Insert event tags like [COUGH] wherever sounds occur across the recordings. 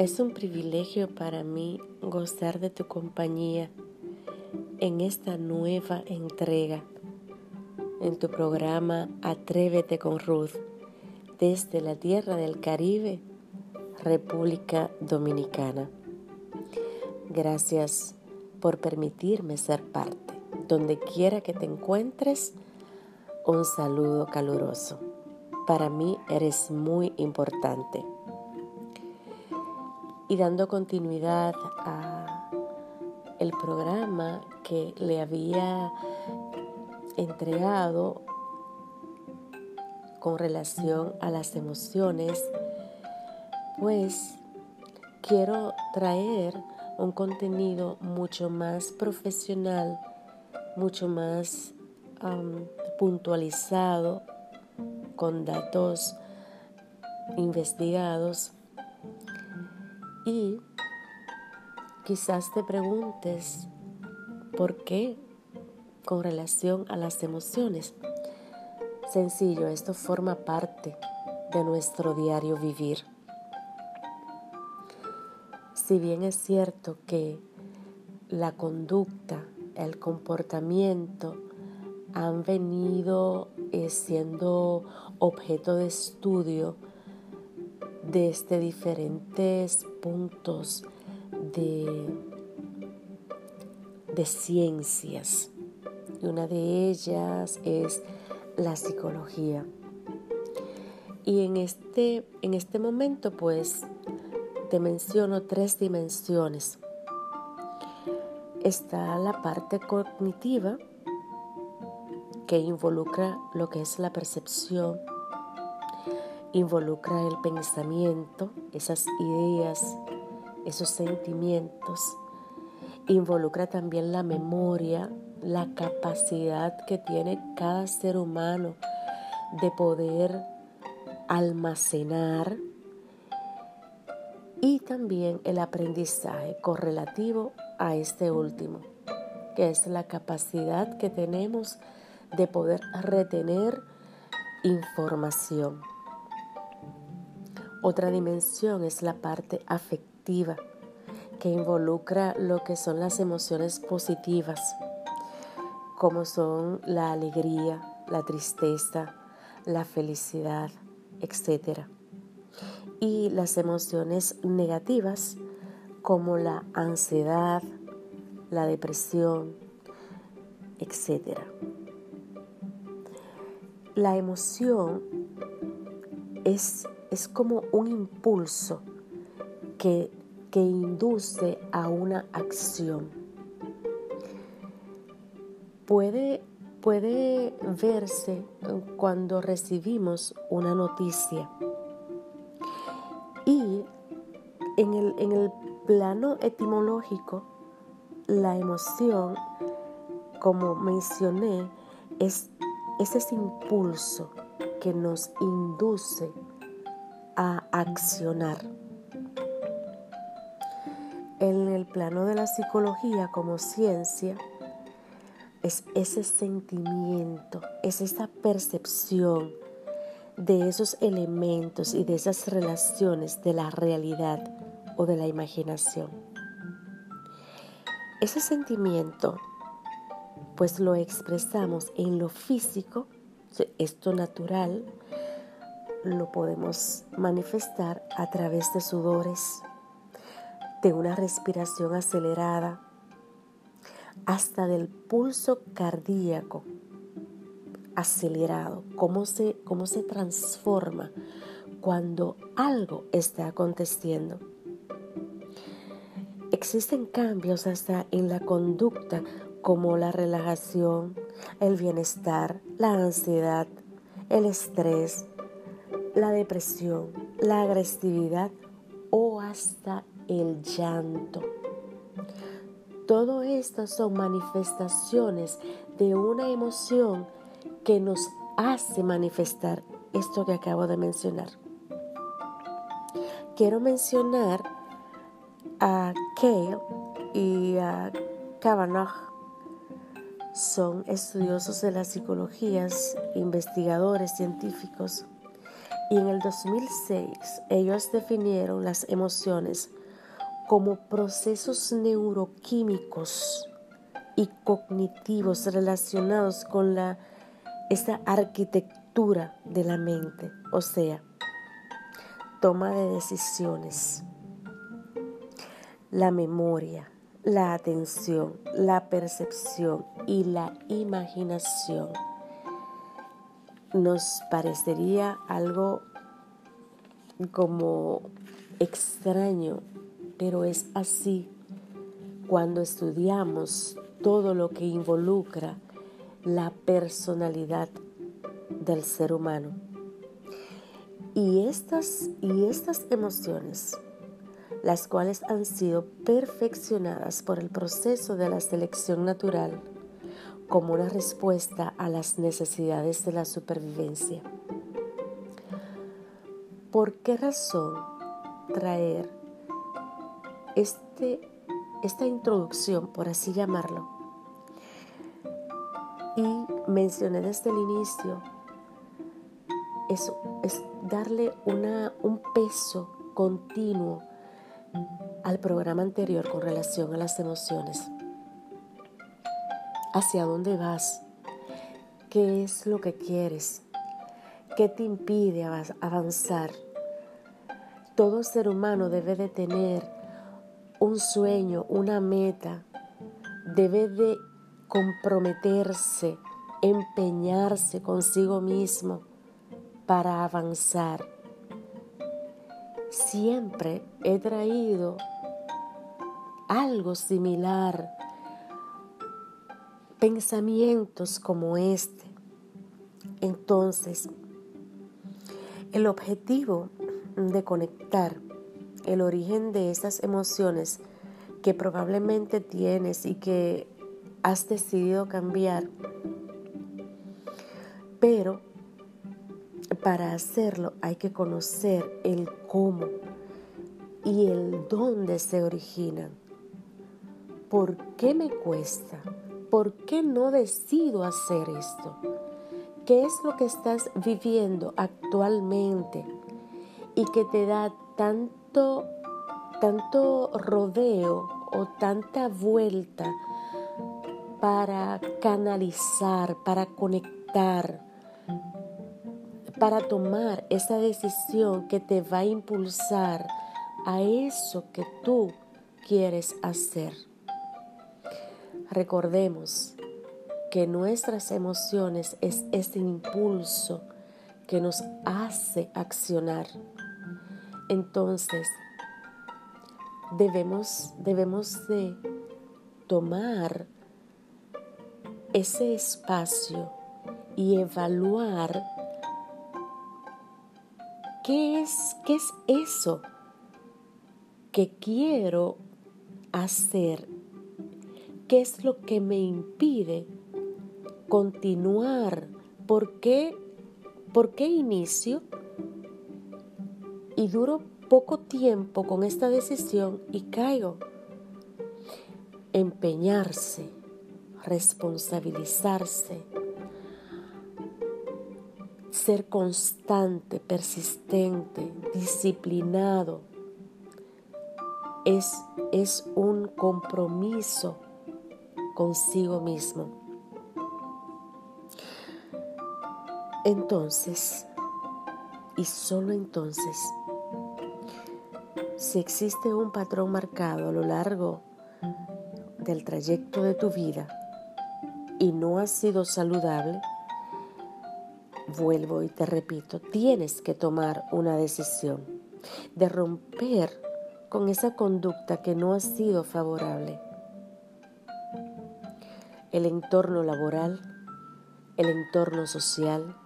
Es un privilegio para mí gozar de tu compañía en esta nueva entrega en tu programa Atrévete con Ruth desde la tierra del Caribe, República Dominicana. Gracias por permitirme ser parte. Donde quiera que te encuentres, un saludo caluroso. Para mí eres muy importante. Y dando continuidad a el programa que le había entregado con relación a las emociones, pues quiero traer un contenido mucho más profesional, mucho más puntualizado, con datos investigados y quizás te preguntes por qué con relación a las emociones. Sencillo, esto forma parte de nuestro diario vivir. Si bien es cierto que la conducta, el comportamiento han venido eh, siendo objeto de estudio desde diferentes puntos de, de ciencias. Y una de ellas es la psicología. Y en este, en este momento, pues, te menciono tres dimensiones. Está la parte cognitiva, que involucra lo que es la percepción, involucra el pensamiento, esas ideas, esos sentimientos, involucra también la memoria, la capacidad que tiene cada ser humano de poder almacenar y también el aprendizaje correlativo a este último, que es la capacidad que tenemos de poder retener información. Otra dimensión es la parte afectiva, que involucra lo que son las emociones positivas, como son la alegría, la tristeza, la felicidad, etc y las emociones negativas como la ansiedad, la depresión, etc. La emoción es, es como un impulso que, que induce a una acción. Puede, puede verse cuando recibimos una noticia y en el, plano etimológico, la emoción, como mencioné, es, ese impulso que nos induce a accionar. En el plano de la psicología como ciencia, es ese sentimiento, es esa percepción, de esos elementos y de esas relaciones de la realidad o de la imaginación. Ese sentimiento, pues lo expresamos en lo físico, esto natural, lo podemos manifestar a través de sudores, de una respiración acelerada, hasta del pulso cardíaco acelerado, cómo se, cómo se transforma cuando algo está aconteciendo. Existen cambios hasta en la conducta como la relajación, el bienestar, la ansiedad, el estrés, la depresión, la agresividad o hasta el llanto. Todo esto son manifestaciones de una emoción que nos hace manifestar esto que acabo de mencionar. Quiero mencionar a Kale y a Kavanaugh. Son estudiosos de las psicologías, investigadores científicos, Y en el 2006 ellos definieron las emociones como procesos neuroquímicos y cognitivos relacionados con la, esta arquitectura de la mente, o sea, toma de decisiones, la memoria, la atención, la percepción y la imaginación nos parecería algo como extraño, pero es así cuando estudiamos todo lo que involucra la personalidad del ser humano. Y estas, y estas emociones, las cuales han sido perfeccionadas por el proceso de la selección natural, como una respuesta a las necesidades de la supervivencia. ¿Por qué razón traer este, esta introducción, por así llamarlo? Y mencioné desde el inicio, es, es darle una, un peso continuo al programa anterior con relación a las emociones hacia dónde vas, qué es lo que quieres, qué te impide avanzar. Todo ser humano debe de tener un sueño, una meta, debe de comprometerse, empeñarse consigo mismo para avanzar. Siempre he traído algo similar pensamientos como este. Entonces, el objetivo de conectar el origen de esas emociones que probablemente tienes y que has decidido cambiar, pero para hacerlo hay que conocer el cómo y el dónde se originan. ¿Por qué me cuesta? ¿Por qué no decido hacer esto? ¿Qué es lo que estás viviendo actualmente y que te da tanto, tanto rodeo o tanta vuelta para canalizar, para conectar, para tomar esa decisión que te va a impulsar a eso que tú quieres hacer? Recordemos que nuestras emociones es ese impulso que nos hace accionar. Entonces, debemos, debemos de tomar ese espacio y evaluar qué es, qué es eso que quiero hacer ¿Qué es lo que me impide continuar? ¿Por qué, ¿Por qué inicio? Y duro poco tiempo con esta decisión y caigo. Empeñarse, responsabilizarse, ser constante, persistente, disciplinado, es, es un compromiso consigo mismo. Entonces, y solo entonces, si existe un patrón marcado a lo largo del trayecto de tu vida y no ha sido saludable, vuelvo y te repito, tienes que tomar una decisión de romper con esa conducta que no ha sido favorable el entorno laboral, el entorno social,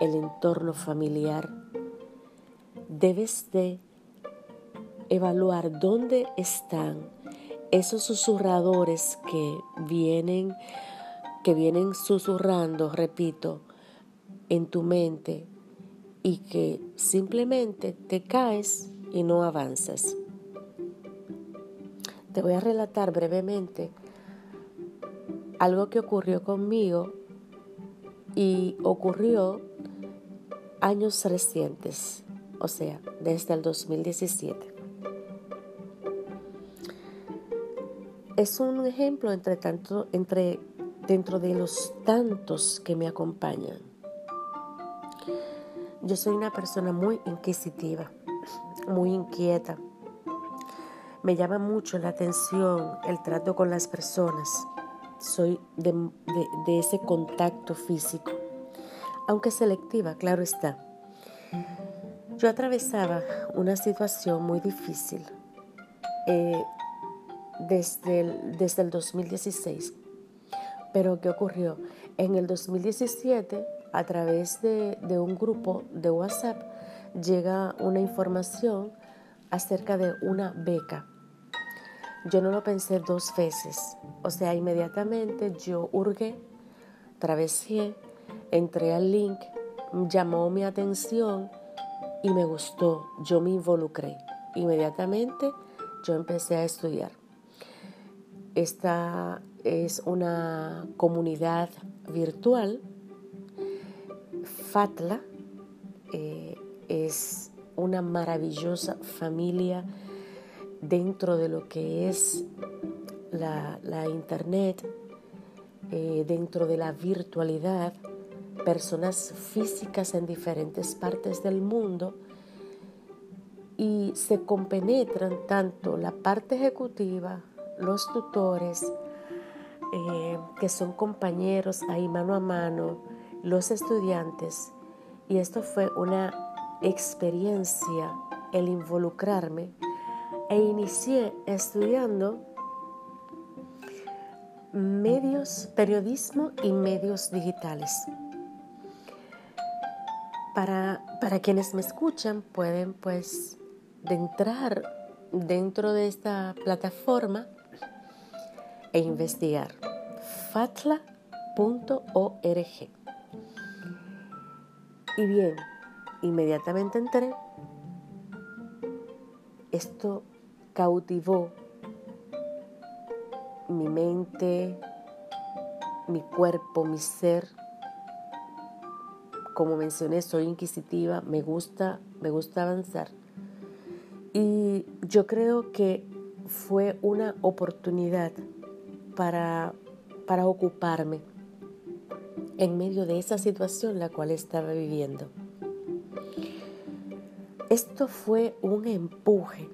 el entorno familiar. Debes de evaluar dónde están esos susurradores que vienen que vienen susurrando, repito, en tu mente y que simplemente te caes y no avanzas. Te voy a relatar brevemente algo que ocurrió conmigo y ocurrió años recientes, o sea, desde el 2017. Es un ejemplo entre tanto, entre, dentro de los tantos que me acompañan. Yo soy una persona muy inquisitiva, muy inquieta. Me llama mucho la atención el trato con las personas. Soy de, ese contacto físico, aunque selectiva, claro está. Yo atravesaba una situación muy difícil eh, desde, el, desde el 2016. Pero ¿qué ocurrió? En el 2017, a través de un grupo de WhatsApp, llega una información acerca de una beca. Yo no lo pensé dos veces. O sea, inmediatamente yo hurgué, travesé, entré al link, llamó mi atención y me gustó, yo me involucré. Inmediatamente yo empecé a estudiar. Esta es una comunidad virtual. Fatla eh, es una maravillosa familia dentro de lo que es la, internet, eh, dentro de la virtualidad personas físicas en diferentes partes del mundo y se compenetran tanto la parte ejecutiva, los tutores, eh, que son compañeros ahí mano a mano, los estudiantes. Y esto fue una experiencia el involucrarme e inicié estudiando medios, periodismo y medios digitales. Para, quienes me escuchan pueden pues entrar dentro de esta plataforma e investigar fatla.org. Y bien, inmediatamente entré. Esto cautivó mi mente, mi cuerpo, mi ser como mencioné, soy inquisitiva, me gusta, me gusta avanzar. Y yo creo que fue una oportunidad para, para ocuparme en medio de esa situación la cual estaba viviendo. Esto fue un empuje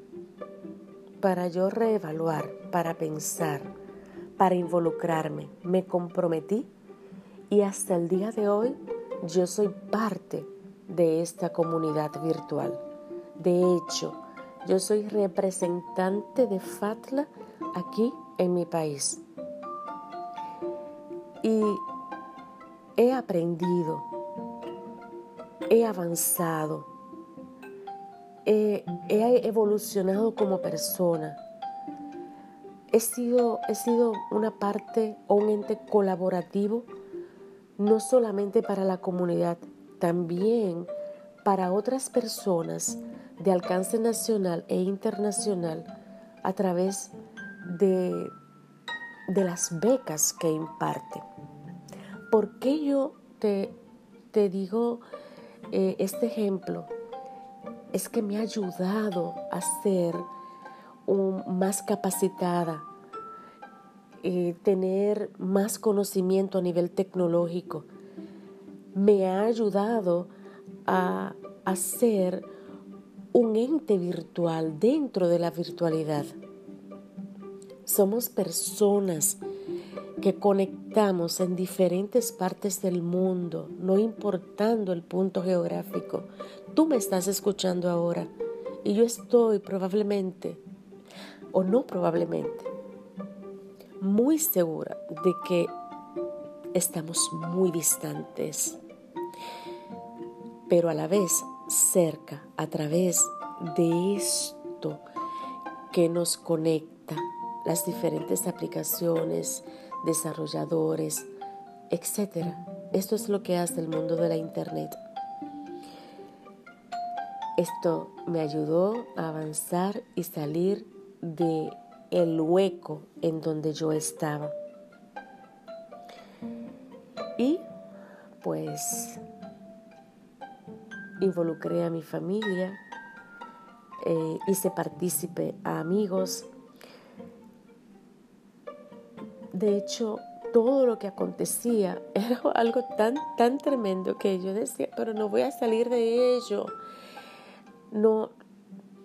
para yo reevaluar, para pensar, para involucrarme. Me comprometí y hasta el día de hoy yo soy parte de esta comunidad virtual. De hecho, yo soy representante de FATLA aquí en mi país. Y he aprendido, he avanzado, he, evolucionado como persona. He sido, he sido una parte o un ente colaborativo no solamente para la comunidad, también para otras personas de alcance nacional e internacional a través de, de las becas que imparte. ¿Por qué yo te, te digo eh, este ejemplo? Es que me ha ayudado a ser más capacitada, eh, tener más conocimiento a nivel tecnológico. Me ha ayudado a, a ser un ente virtual dentro de la virtualidad. Somos personas que conectamos en diferentes partes del mundo, no importando el punto geográfico. Tú me estás escuchando ahora y yo estoy probablemente, o no probablemente, muy segura de que estamos muy distantes, pero a la vez cerca a través de esto que nos conecta, las diferentes aplicaciones, desarrolladores, etc. Esto es lo que hace el mundo de la Internet. Esto me ayudó a avanzar y salir de el hueco en donde yo estaba. Y pues involucré a mi familia, eh, hice partícipe a amigos. De hecho, todo lo que acontecía [LAUGHS] era algo tan, tan tremendo que yo decía, pero no voy a salir de ello. No,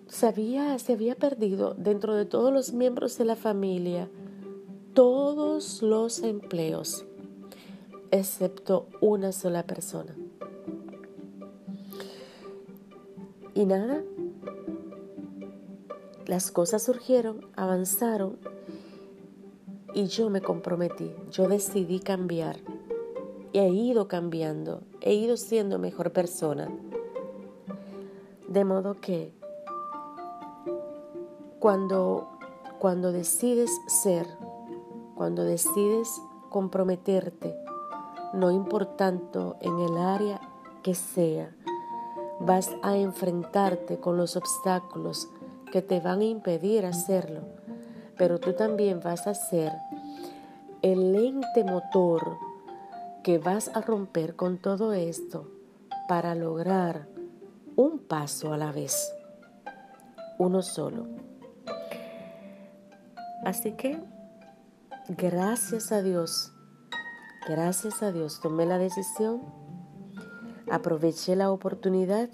se se había perdido dentro de todos los miembros de la familia todos los empleos, excepto una sola persona. Y nada, las cosas surgieron, avanzaron y yo me comprometí, yo decidí cambiar. Y he ido cambiando, he ido siendo mejor persona. De modo que cuando, cuando decides ser, cuando decides comprometerte, no importando en el área que sea, vas a enfrentarte con los obstáculos que te van a impedir hacerlo, pero tú también vas a ser el ente motor que vas a romper con todo esto para lograr un paso a la vez, uno solo. Así que, gracias a Dios, gracias a Dios, tomé la decisión, aproveché la oportunidad,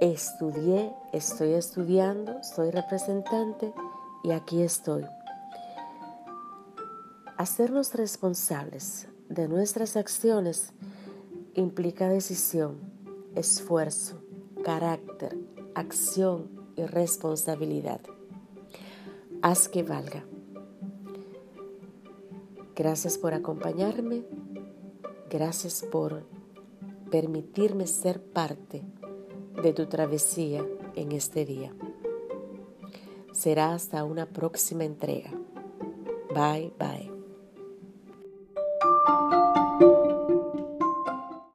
estudié, estoy estudiando, soy representante y aquí estoy. Hacernos responsables de nuestras acciones implica decisión, esfuerzo, carácter, acción y responsabilidad haz que valga. Gracias por acompañarme, gracias por permitirme ser parte de tu travesía en este día. Será hasta una próxima entrega. Bye bye.